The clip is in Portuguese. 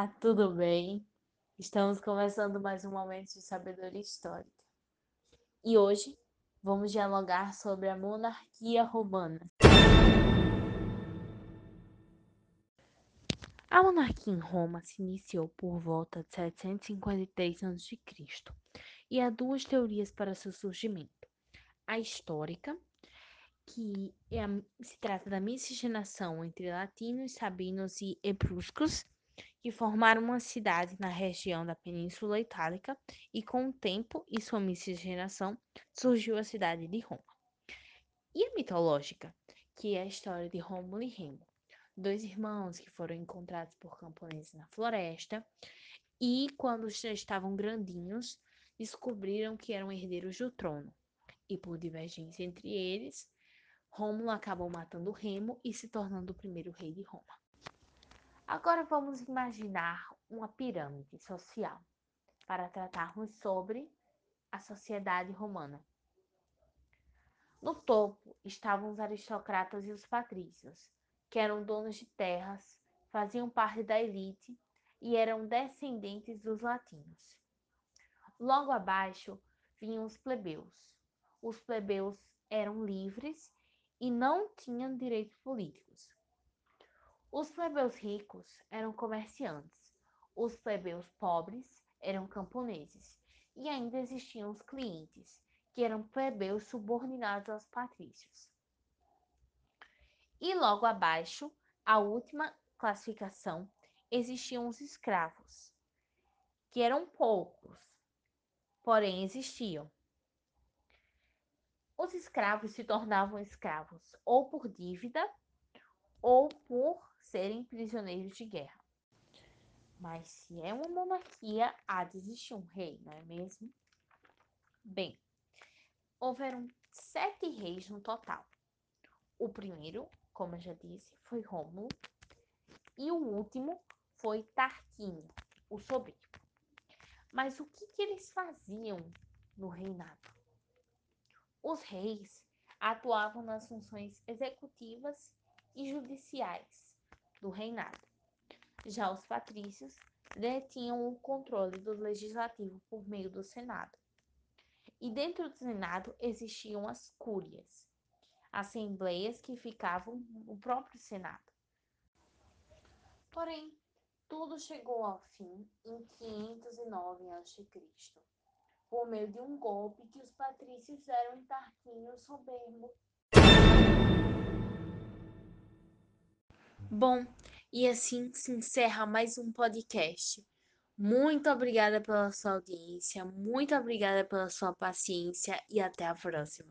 Olá, tudo bem? Estamos começando mais um momento de sabedoria histórica. E hoje vamos dialogar sobre a monarquia romana. A monarquia em Roma se iniciou por volta de 753 a.C. e há duas teorias para seu surgimento: a histórica, que é a, se trata da miscigenação entre latinos, sabinos e etruscos, que formaram uma cidade na região da Península Itálica, e com o tempo e sua miscigenação surgiu a cidade de Roma. E a mitológica, que é a história de Rômulo e Remo, dois irmãos que foram encontrados por camponeses na floresta, e quando já estavam grandinhos, descobriram que eram herdeiros do trono. E por divergência entre eles, Rômulo acabou matando Remo e se tornando o primeiro rei de Roma. Agora vamos imaginar uma pirâmide social para tratarmos sobre a sociedade romana. No topo estavam os aristocratas e os patrícios, que eram donos de terras, faziam parte da elite e eram descendentes dos latinos. Logo abaixo vinham os plebeus. Os plebeus eram livres e não tinham direitos políticos. Os plebeus ricos eram comerciantes, os plebeus pobres eram camponeses, e ainda existiam os clientes, que eram plebeus subordinados aos patrícios. E logo abaixo, a última classificação, existiam os escravos, que eram poucos, porém existiam. Os escravos se tornavam escravos ou por dívida ou por serem prisioneiros de guerra. Mas se é uma monarquia, há de existir um rei, não é mesmo? Bem, houveram sete reis no total. O primeiro, como eu já disse, foi Rômulo, e o último foi Tarquínio, o sobrinho. Mas o que, que eles faziam no reinado? Os reis atuavam nas funções executivas e judiciais do reinado. Já os patrícios detinham o controle do legislativo por meio do Senado. E dentro do Senado existiam as cúrias, assembleias que ficavam no próprio Senado. Porém, tudo chegou ao fim em 509 a.C., por meio de um golpe que os patrícios deram em Tarquínio soberbo Bom, e assim se encerra mais um podcast. Muito obrigada pela sua audiência, muito obrigada pela sua paciência e até a próxima.